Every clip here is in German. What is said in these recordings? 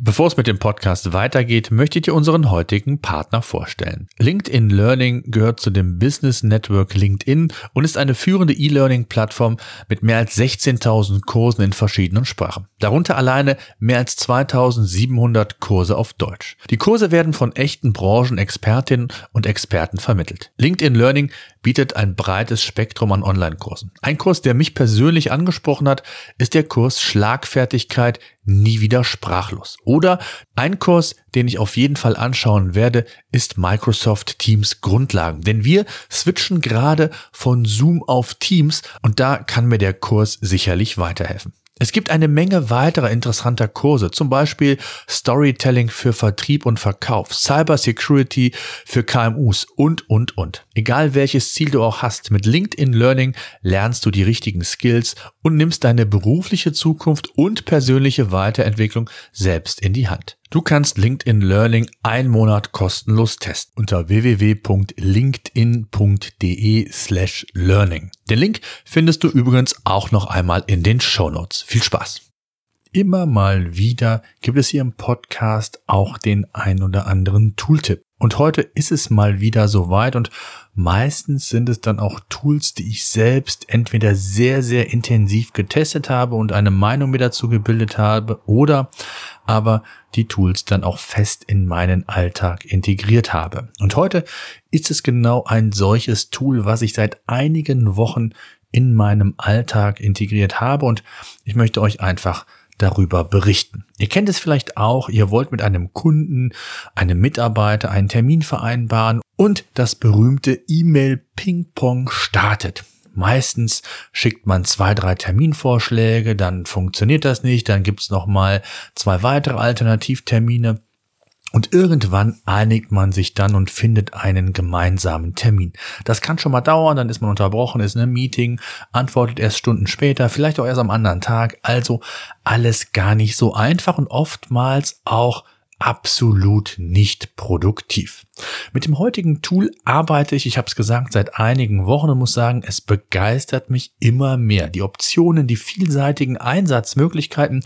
Bevor es mit dem Podcast weitergeht, möchte ich dir unseren heutigen Partner vorstellen. LinkedIn Learning gehört zu dem Business Network LinkedIn und ist eine führende E-Learning-Plattform mit mehr als 16.000 Kursen in verschiedenen Sprachen. Darunter alleine mehr als 2.700 Kurse auf Deutsch. Die Kurse werden von echten Branchenexpertinnen und Experten vermittelt. LinkedIn Learning bietet ein breites Spektrum an Online-Kursen. Ein Kurs, der mich persönlich angesprochen hat, ist der Kurs Schlagfertigkeit nie wieder sprachlos. Oder ein Kurs, den ich auf jeden Fall anschauen werde, ist Microsoft Teams Grundlagen. Denn wir switchen gerade von Zoom auf Teams und da kann mir der Kurs sicherlich weiterhelfen. Es gibt eine Menge weiterer interessanter Kurse, zum Beispiel Storytelling für Vertrieb und Verkauf, Cyber Security für KMUs und, und, und. Egal welches Ziel du auch hast, mit LinkedIn Learning lernst du die richtigen Skills und nimmst deine berufliche Zukunft und persönliche Weiterentwicklung selbst in die Hand. Du kannst LinkedIn Learning einen Monat kostenlos testen unter www.linkedin.de slash learning. Den Link findest du übrigens auch noch einmal in den Show Notes. Viel Spaß! Immer mal wieder gibt es hier im Podcast auch den ein oder anderen Tooltip. Und heute ist es mal wieder soweit und meistens sind es dann auch Tools, die ich selbst entweder sehr, sehr intensiv getestet habe und eine Meinung mir dazu gebildet habe oder aber die Tools dann auch fest in meinen Alltag integriert habe. Und heute ist es genau ein solches Tool, was ich seit einigen Wochen in meinem Alltag integriert habe und ich möchte euch einfach darüber berichten. Ihr kennt es vielleicht auch, ihr wollt mit einem Kunden, einem Mitarbeiter einen Termin vereinbaren und das berühmte E-Mail-Ping-Pong startet. Meistens schickt man zwei, drei Terminvorschläge, dann funktioniert das nicht, dann gibt's noch mal zwei weitere Alternativtermine und irgendwann einigt man sich dann und findet einen gemeinsamen Termin. Das kann schon mal dauern, dann ist man unterbrochen, ist in einem Meeting, antwortet erst Stunden später, vielleicht auch erst am anderen Tag. Also alles gar nicht so einfach und oftmals auch absolut nicht produktiv. Mit dem heutigen Tool arbeite ich, ich habe es gesagt, seit einigen Wochen und muss sagen, es begeistert mich immer mehr. Die Optionen, die vielseitigen Einsatzmöglichkeiten,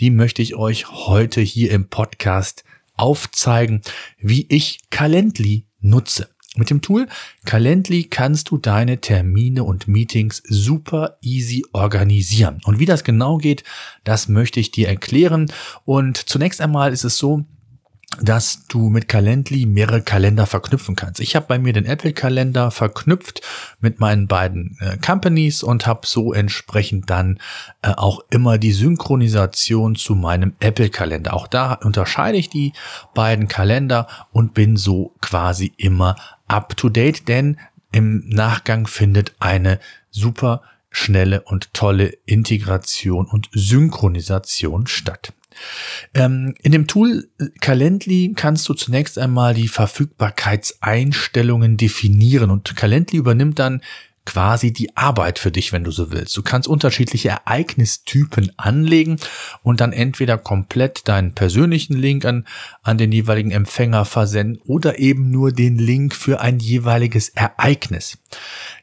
die möchte ich euch heute hier im Podcast aufzeigen, wie ich Calendly nutze. Mit dem Tool Calendly kannst du deine Termine und Meetings super easy organisieren. Und wie das genau geht, das möchte ich dir erklären. Und zunächst einmal ist es so, dass du mit Calendly mehrere Kalender verknüpfen kannst. Ich habe bei mir den Apple-Kalender verknüpft mit meinen beiden äh, Companies und habe so entsprechend dann äh, auch immer die Synchronisation zu meinem Apple-Kalender. Auch da unterscheide ich die beiden Kalender und bin so quasi immer up-to-date, denn im Nachgang findet eine super schnelle und tolle Integration und Synchronisation statt. Ähm, in dem Tool äh, Calendly kannst du zunächst einmal die Verfügbarkeitseinstellungen definieren und Calendly übernimmt dann quasi die Arbeit für dich, wenn du so willst. Du kannst unterschiedliche Ereignistypen anlegen und dann entweder komplett deinen persönlichen Link an, an den jeweiligen Empfänger versenden oder eben nur den Link für ein jeweiliges Ereignis.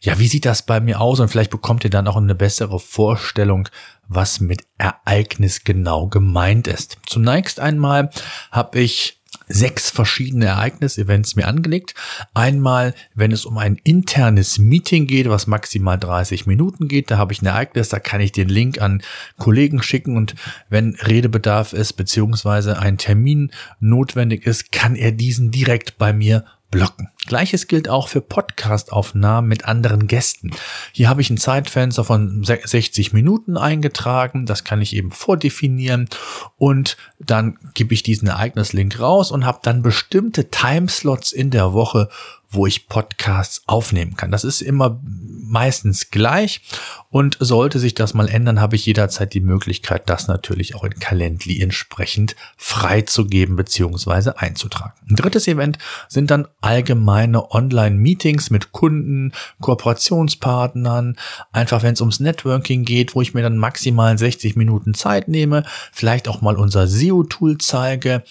Ja, wie sieht das bei mir aus? Und vielleicht bekommt ihr dann auch eine bessere Vorstellung, was mit Ereignis genau gemeint ist. Zunächst einmal habe ich sechs verschiedene Ereignis-Events mir angelegt. Einmal, wenn es um ein internes Meeting geht, was maximal 30 Minuten geht, da habe ich ein Ereignis, da kann ich den Link an Kollegen schicken und wenn Redebedarf ist, beziehungsweise ein Termin notwendig ist, kann er diesen direkt bei mir blocken. Gleiches gilt auch für Podcast-Aufnahmen mit anderen Gästen. Hier habe ich ein Zeitfenster von 60 Minuten eingetragen. Das kann ich eben vordefinieren und dann gebe ich diesen Ereignislink raus und habe dann bestimmte Timeslots in der Woche, wo ich Podcasts aufnehmen kann. Das ist immer meistens gleich und sollte sich das mal ändern, habe ich jederzeit die Möglichkeit, das natürlich auch in Calendly entsprechend freizugeben bzw. einzutragen. Ein drittes Event sind dann allgemeine Online-Meetings mit Kunden, Kooperationspartnern, einfach wenn es ums Networking geht, wo ich mir dann maximal 60 Minuten Zeit nehme, vielleicht auch mal unser SEO-Tool zeige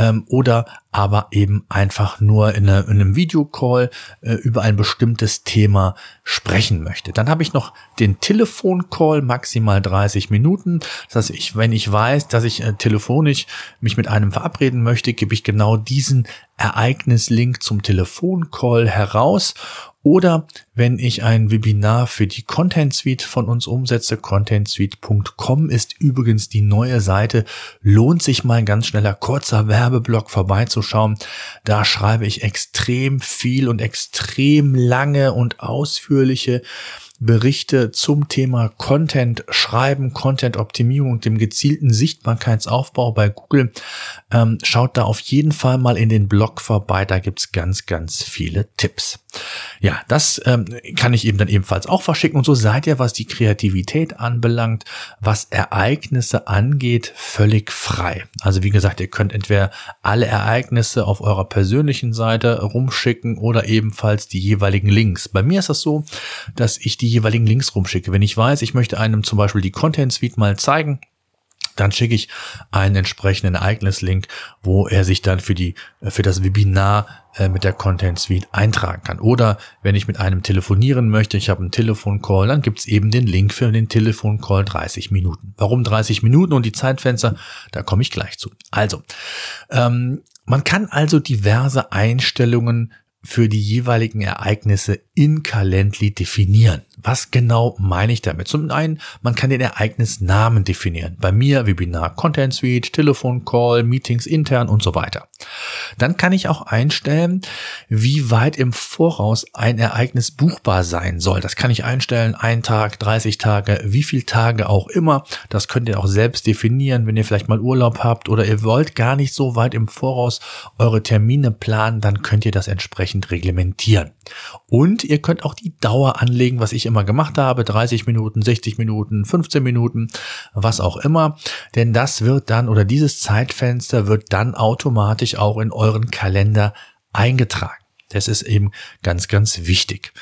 ähm, oder aber eben einfach nur in, eine, in einem Videocall äh, über ein bestimmtes Thema sprechen möchte. Dann habe ich noch den Telefoncall, maximal 30 Minuten. Das heißt, ich, wenn ich weiß, dass ich äh, telefonisch mich mit einem verabreden möchte, gebe ich genau diesen Ereignislink zum Telefoncall heraus oder wenn ich ein Webinar für die Content Suite von uns umsetze, contentsuite.com ist übrigens die neue Seite. Lohnt sich mal ein ganz schneller kurzer Werbeblock vorbeizuschauen. Da schreibe ich extrem viel und extrem lange und ausführliche Berichte zum Thema Content schreiben, Content Optimierung und dem gezielten Sichtbarkeitsaufbau bei Google. Ähm, schaut da auf jeden Fall mal in den Blog vorbei. Da gibt's ganz, ganz viele Tipps. Ja, das ähm, kann ich eben dann ebenfalls auch verschicken. Und so seid ihr, was die Kreativität anbelangt, was Ereignisse angeht, völlig frei. Also wie gesagt, ihr könnt entweder alle Ereignisse auf eurer persönlichen Seite rumschicken oder ebenfalls die jeweiligen Links. Bei mir ist das so, dass ich die jeweiligen Links rumschicke. Wenn ich weiß, ich möchte einem zum Beispiel die Content Suite mal zeigen, dann schicke ich einen entsprechenden Ereignislink, wo er sich dann für die für das Webinar äh, mit der Content Suite eintragen kann. Oder wenn ich mit einem telefonieren möchte, ich habe einen Telefoncall, dann gibt's eben den Link für den Telefoncall 30 Minuten. Warum 30 Minuten und die Zeitfenster? Da komme ich gleich zu. Also, ähm, man kann also diverse Einstellungen für die jeweiligen Ereignisse in Calendly definieren. Was genau meine ich damit? Zum einen, man kann den Ereignisnamen definieren. Bei mir Webinar Content Suite, Telefon Call, Meetings intern und so weiter. Dann kann ich auch einstellen, wie weit im Voraus ein Ereignis buchbar sein soll. Das kann ich einstellen, ein Tag, 30 Tage, wie viel Tage auch immer. Das könnt ihr auch selbst definieren, wenn ihr vielleicht mal Urlaub habt oder ihr wollt gar nicht so weit im Voraus eure Termine planen, dann könnt ihr das entsprechend reglementieren. Und ihr könnt auch die Dauer anlegen, was ich immer gemacht habe, 30 Minuten, 60 Minuten, 15 Minuten, was auch immer. Denn das wird dann oder dieses Zeitfenster wird dann automatisch auch in euren Kalender eingetragen. Das ist eben ganz, ganz wichtig.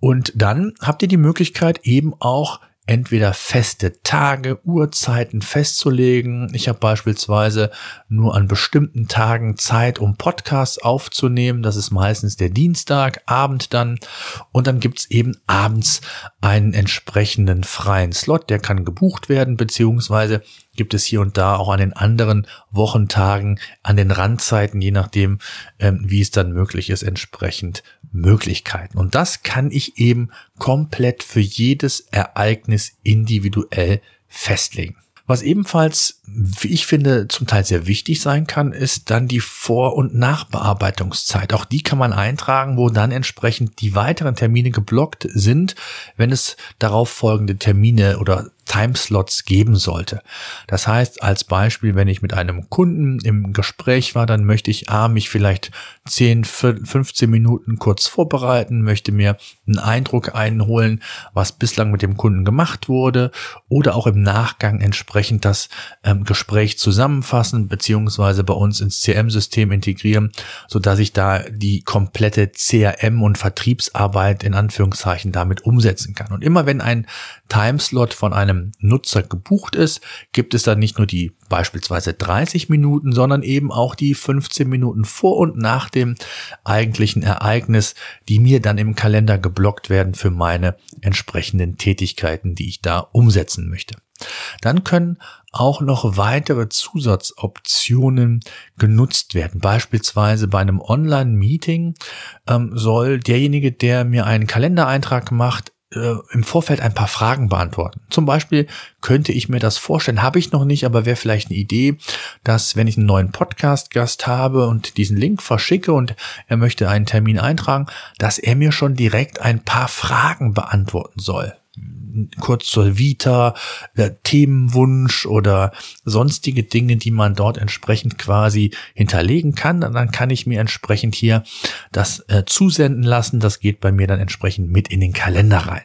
Und dann habt ihr die Möglichkeit eben auch entweder feste Tage, Uhrzeiten festzulegen. Ich habe beispielsweise nur an bestimmten Tagen Zeit, um Podcasts aufzunehmen. Das ist meistens der Dienstag, Abend dann. Und dann gibt's eben abends einen entsprechenden freien Slot, der kann gebucht werden, beziehungsweise gibt es hier und da auch an den anderen Wochentagen, an den Randzeiten, je nachdem, ähm, wie es dann möglich ist, entsprechend Möglichkeiten. Und das kann ich eben komplett für jedes Ereignis individuell festlegen. Was ebenfalls, wie ich finde, zum Teil sehr wichtig sein kann, ist dann die Vor- und Nachbearbeitungszeit. Auch die kann man eintragen, wo dann entsprechend die weiteren Termine geblockt sind, wenn es darauf folgende Termine oder Timeslots geben sollte. Das heißt, als Beispiel, wenn ich mit einem Kunden im Gespräch war, dann möchte ich A, mich vielleicht 10, 15 Minuten kurz vorbereiten, möchte mir einen Eindruck einholen, was bislang mit dem Kunden gemacht wurde oder auch im Nachgang entsprechend das ähm, Gespräch zusammenfassen beziehungsweise bei uns ins CM-System integrieren, so dass ich da die komplette CRM und Vertriebsarbeit in Anführungszeichen damit umsetzen kann. Und immer wenn ein Timeslot von einem Nutzer gebucht ist, gibt es dann nicht nur die beispielsweise 30 Minuten, sondern eben auch die 15 Minuten vor und nach dem eigentlichen Ereignis, die mir dann im Kalender geblockt werden für meine entsprechenden Tätigkeiten, die ich da umsetzen möchte. Dann können auch noch weitere Zusatzoptionen genutzt werden. Beispielsweise bei einem Online-Meeting ähm, soll derjenige, der mir einen Kalendereintrag macht, äh, im Vorfeld ein paar Fragen beantworten. Zum Beispiel könnte ich mir das vorstellen, habe ich noch nicht, aber wäre vielleicht eine Idee, dass wenn ich einen neuen Podcast-Gast habe und diesen Link verschicke und er möchte einen Termin eintragen, dass er mir schon direkt ein paar Fragen beantworten soll kurz zur Vita, Themenwunsch oder sonstige Dinge, die man dort entsprechend quasi hinterlegen kann. Und dann kann ich mir entsprechend hier das äh, zusenden lassen. Das geht bei mir dann entsprechend mit in den Kalender rein.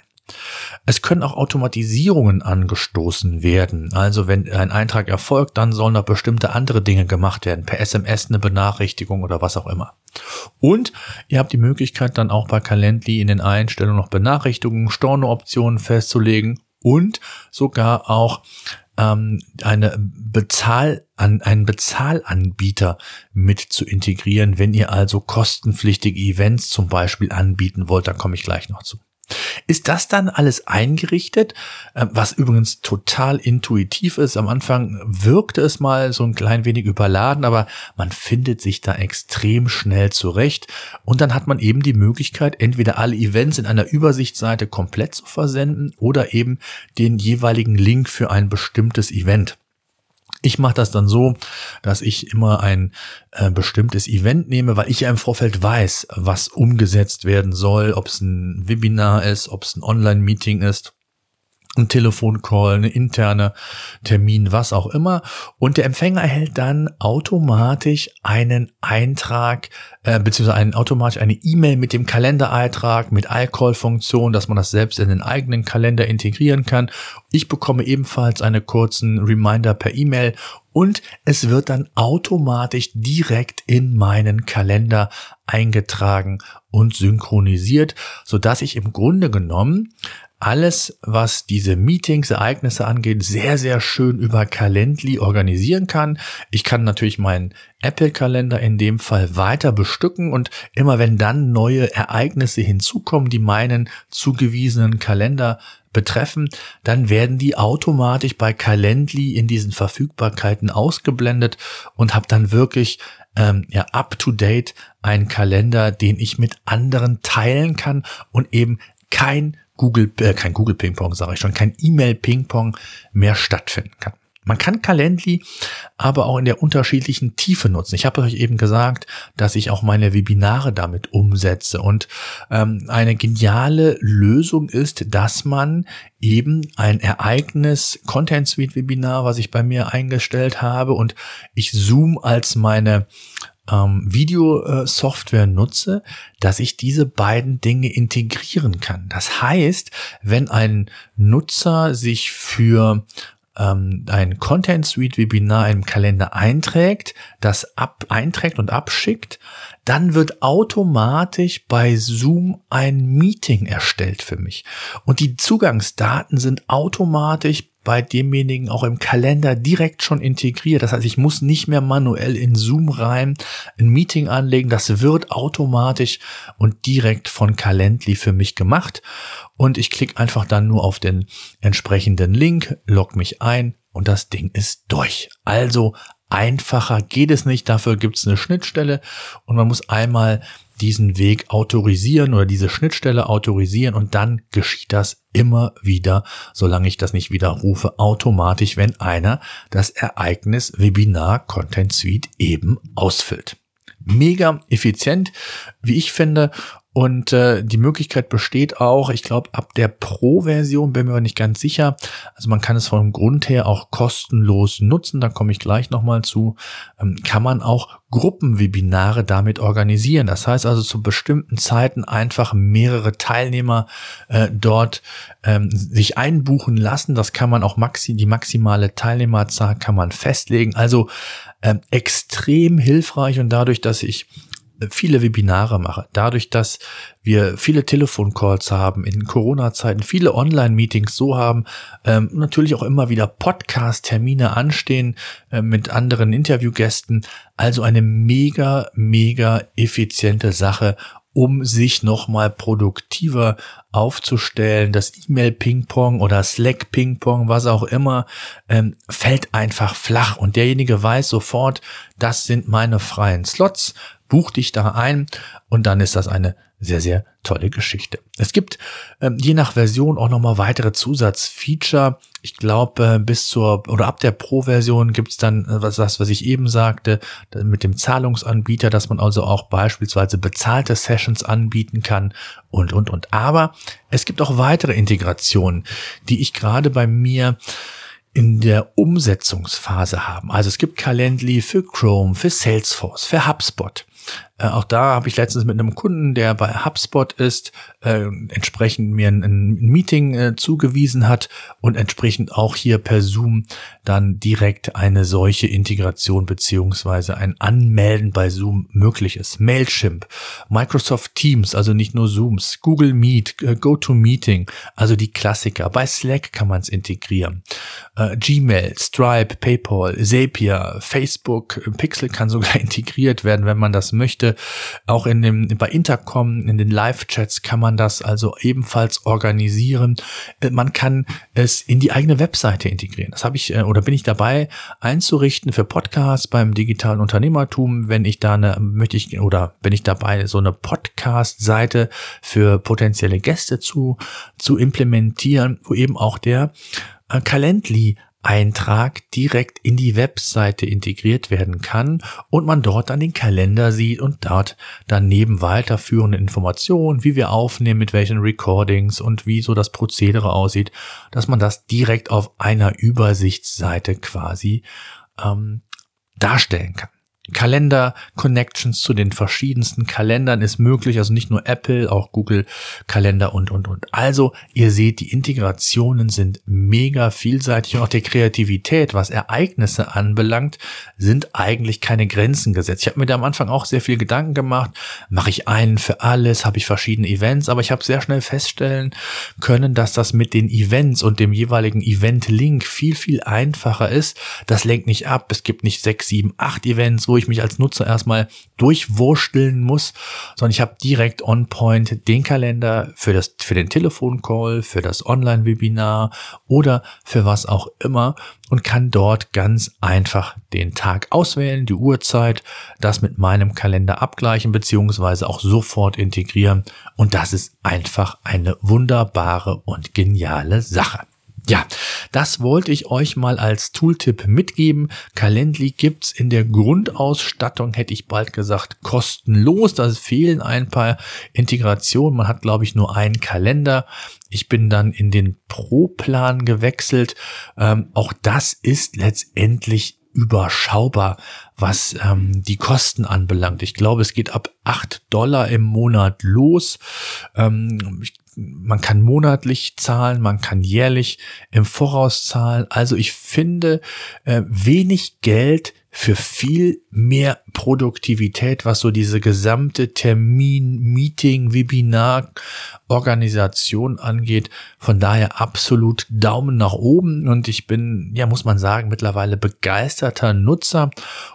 Es können auch Automatisierungen angestoßen werden. Also wenn ein Eintrag erfolgt, dann sollen noch bestimmte andere Dinge gemacht werden. Per SMS eine Benachrichtigung oder was auch immer. Und ihr habt die Möglichkeit dann auch bei Calendly in den Einstellungen noch Benachrichtigungen, Storno-Optionen festzulegen und sogar auch ähm, eine Bezahl an einen Bezahlanbieter mit zu integrieren, wenn ihr also kostenpflichtige Events zum Beispiel anbieten wollt, da komme ich gleich noch zu. Ist das dann alles eingerichtet, äh, was übrigens total intuitiv ist? Am Anfang wirkte es mal so ein klein wenig überladen, aber man findet sich da extrem schnell zurecht und dann hat man eben die Möglichkeit, entweder alle Events in einer Übersichtsseite komplett zu versenden oder eben den jeweiligen Link für ein bestimmtes Event. Ich mache das dann so, dass ich immer ein äh, bestimmtes Event nehme, weil ich ja im Vorfeld weiß, was umgesetzt werden soll, ob es ein Webinar ist, ob es ein Online-Meeting ist ein Telefoncall, eine interne Termin, was auch immer. Und der Empfänger erhält dann automatisch einen Eintrag, äh, beziehungsweise einen, automatisch eine E-Mail mit dem Kalendereintrag, mit iCall-Funktion, dass man das selbst in den eigenen Kalender integrieren kann. Ich bekomme ebenfalls einen kurzen Reminder per E-Mail und es wird dann automatisch direkt in meinen Kalender eingetragen und synchronisiert, so dass ich im Grunde genommen alles, was diese Meetings, Ereignisse angeht, sehr, sehr schön über Calendly organisieren kann. Ich kann natürlich meinen Apple-Kalender in dem Fall weiter bestücken und immer wenn dann neue Ereignisse hinzukommen, die meinen zugewiesenen Kalender betreffen, dann werden die automatisch bei Calendly in diesen Verfügbarkeiten ausgeblendet und habe dann wirklich ähm, ja up to date einen Kalender, den ich mit anderen teilen kann und eben kein Google, äh, kein Google Ping-Pong, sage ich schon, kein E-Mail Ping-Pong mehr stattfinden kann. Man kann Calendly aber auch in der unterschiedlichen Tiefe nutzen. Ich habe euch eben gesagt, dass ich auch meine Webinare damit umsetze. Und ähm, eine geniale Lösung ist, dass man eben ein Ereignis Content Suite Webinar, was ich bei mir eingestellt habe und ich Zoom als meine ähm, Videosoftware nutze, dass ich diese beiden Dinge integrieren kann. Das heißt, wenn ein Nutzer sich für ähm, ein Content Suite Webinar im Kalender einträgt, das ab, einträgt und abschickt, dann wird automatisch bei Zoom ein Meeting erstellt für mich. Und die Zugangsdaten sind automatisch bei demjenigen auch im Kalender direkt schon integriert. Das heißt, ich muss nicht mehr manuell in Zoom rein ein Meeting anlegen. Das wird automatisch und direkt von Calendly für mich gemacht. Und ich klicke einfach dann nur auf den entsprechenden Link, log mich ein und das Ding ist durch. Also einfacher geht es nicht. Dafür gibt es eine Schnittstelle und man muss einmal diesen Weg autorisieren oder diese Schnittstelle autorisieren und dann geschieht das immer wieder, solange ich das nicht widerrufe, automatisch, wenn einer das Ereignis Webinar Content Suite eben ausfüllt. Mega effizient, wie ich finde, und äh, die Möglichkeit besteht auch, ich glaube, ab der Pro-Version bin mir aber nicht ganz sicher. Also man kann es vom Grund her auch kostenlos nutzen, da komme ich gleich nochmal zu. Ähm, kann man auch Gruppenwebinare damit organisieren. Das heißt also zu bestimmten Zeiten einfach mehrere Teilnehmer äh, dort ähm, sich einbuchen lassen. Das kann man auch maxi, die maximale Teilnehmerzahl kann man festlegen. Also ähm, extrem hilfreich und dadurch, dass ich viele Webinare mache, dadurch, dass wir viele Telefoncalls haben, in Corona-Zeiten viele Online-Meetings so haben, ähm, natürlich auch immer wieder Podcast-Termine anstehen äh, mit anderen Interviewgästen. Also eine mega, mega effiziente Sache, um sich nochmal produktiver aufzustellen. Das E-Mail-Ping-Pong oder Slack-Ping-Pong, was auch immer, ähm, fällt einfach flach und derjenige weiß sofort, das sind meine freien Slots buch dich da ein und dann ist das eine sehr, sehr tolle Geschichte. Es gibt ähm, je nach Version auch nochmal weitere Zusatzfeature. Ich glaube, äh, bis zur oder ab der Pro-Version gibt's dann äh, was, das, was ich eben sagte, mit dem Zahlungsanbieter, dass man also auch beispielsweise bezahlte Sessions anbieten kann und, und, und. Aber es gibt auch weitere Integrationen, die ich gerade bei mir in der Umsetzungsphase haben. Also es gibt Calendly für Chrome, für Salesforce, für HubSpot. Äh, auch da habe ich letztens mit einem Kunden, der bei HubSpot ist, äh, entsprechend mir ein, ein Meeting äh, zugewiesen hat und entsprechend auch hier per Zoom dann direkt eine solche Integration beziehungsweise ein Anmelden bei Zoom möglich ist. Mailchimp, Microsoft Teams, also nicht nur Zooms, Google Meet, äh, GoToMeeting, also die Klassiker. Bei Slack kann man es integrieren. Äh, Gmail, Stripe, PayPal, Zapier, Facebook, Pixel kann sogar integriert werden, wenn man das möchte. Auch in dem, bei Intercom, in den Live-Chats kann man das also ebenfalls organisieren. Äh, man kann es in die eigene Webseite integrieren. Das habe ich äh, oder bin ich dabei einzurichten für Podcasts beim digitalen Unternehmertum, wenn ich da eine, möchte ich oder bin ich dabei, so eine Podcast-Seite für potenzielle Gäste zu, zu implementieren, wo eben auch der äh, Calendly Eintrag direkt in die Webseite integriert werden kann und man dort dann den Kalender sieht und dort daneben weiterführende Informationen, wie wir aufnehmen, mit welchen Recordings und wie so das Prozedere aussieht, dass man das direkt auf einer Übersichtsseite quasi ähm, darstellen kann. Kalender-Connections zu den verschiedensten Kalendern ist möglich, also nicht nur Apple, auch Google Kalender und, und, und. Also, ihr seht, die Integrationen sind mega vielseitig und auch der Kreativität, was Ereignisse anbelangt, sind eigentlich keine Grenzen gesetzt. Ich habe mir da am Anfang auch sehr viel Gedanken gemacht, mache ich einen für alles, habe ich verschiedene Events, aber ich habe sehr schnell feststellen können, dass das mit den Events und dem jeweiligen Event-Link viel, viel einfacher ist. Das lenkt nicht ab, es gibt nicht sechs, sieben, acht Events, wo ich mich als Nutzer erstmal durchwursteln muss, sondern ich habe direkt on point den Kalender für das, für den Telefoncall, für das Online-Webinar oder für was auch immer und kann dort ganz einfach den Tag auswählen, die Uhrzeit, das mit meinem Kalender abgleichen beziehungsweise auch sofort integrieren und das ist einfach eine wunderbare und geniale Sache. Ja, das wollte ich euch mal als Tooltip mitgeben. Calendly gibt's in der Grundausstattung, hätte ich bald gesagt, kostenlos. Da fehlen ein paar Integrationen. Man hat, glaube ich, nur einen Kalender. Ich bin dann in den Pro-Plan gewechselt. Ähm, auch das ist letztendlich überschaubar, was ähm, die Kosten anbelangt. Ich glaube, es geht ab acht Dollar im Monat los. Ähm, ich man kann monatlich zahlen, man kann jährlich im Voraus zahlen. Also ich finde äh, wenig Geld für viel mehr Produktivität, was so diese gesamte Termin, Meeting, Webinar, Organisation angeht. Von daher absolut Daumen nach oben und ich bin, ja, muss man sagen, mittlerweile begeisterter Nutzer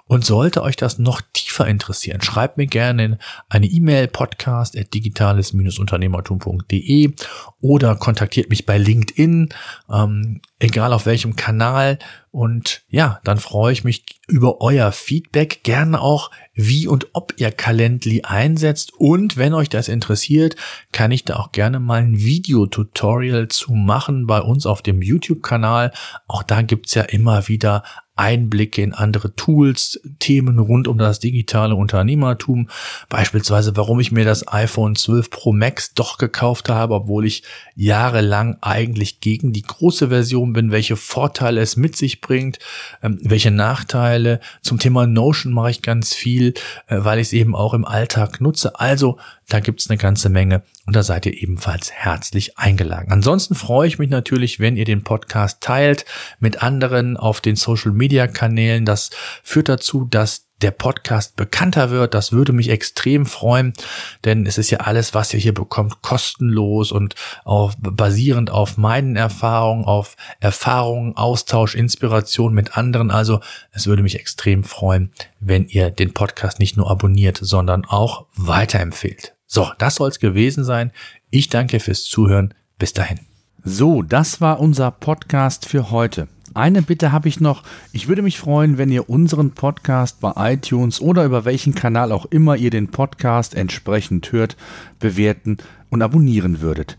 und sollte euch das noch tiefer interessieren, schreibt mir gerne eine E-Mail podcast at digitales-unternehmertum.de oder kontaktiert mich bei LinkedIn, ähm, egal auf welchem Kanal. Und ja, dann freue ich mich über euer Feedback, gerne auch, wie und ob ihr Calendly einsetzt. Und wenn euch das interessiert, kann ich da auch gerne mal ein Videotutorial zu machen bei uns auf dem YouTube-Kanal. Auch da gibt's ja immer wieder Einblicke in andere Tools, Themen rund um das digitale Unternehmertum, beispielsweise warum ich mir das iPhone 12 Pro Max doch gekauft habe, obwohl ich jahrelang eigentlich gegen die große Version bin, welche Vorteile es mit sich bringt, ähm, welche Nachteile. Zum Thema Notion mache ich ganz viel, äh, weil ich es eben auch im Alltag nutze. Also da gibt's eine ganze Menge und da seid ihr ebenfalls herzlich eingeladen. Ansonsten freue ich mich natürlich, wenn ihr den Podcast teilt mit anderen auf den Social Media Kanälen. Das führt dazu, dass der Podcast bekannter wird. Das würde mich extrem freuen, denn es ist ja alles, was ihr hier bekommt, kostenlos und auch basierend auf meinen Erfahrungen, auf Erfahrungen, Austausch, Inspiration mit anderen. Also es würde mich extrem freuen, wenn ihr den Podcast nicht nur abonniert, sondern auch weiterempfehlt. So, das soll's gewesen sein. Ich danke fürs Zuhören. Bis dahin. So, das war unser Podcast für heute. eine Bitte habe ich noch. Ich würde mich freuen, wenn ihr unseren Podcast bei iTunes oder über welchen Kanal auch immer ihr den Podcast entsprechend hört, bewerten und abonnieren würdet.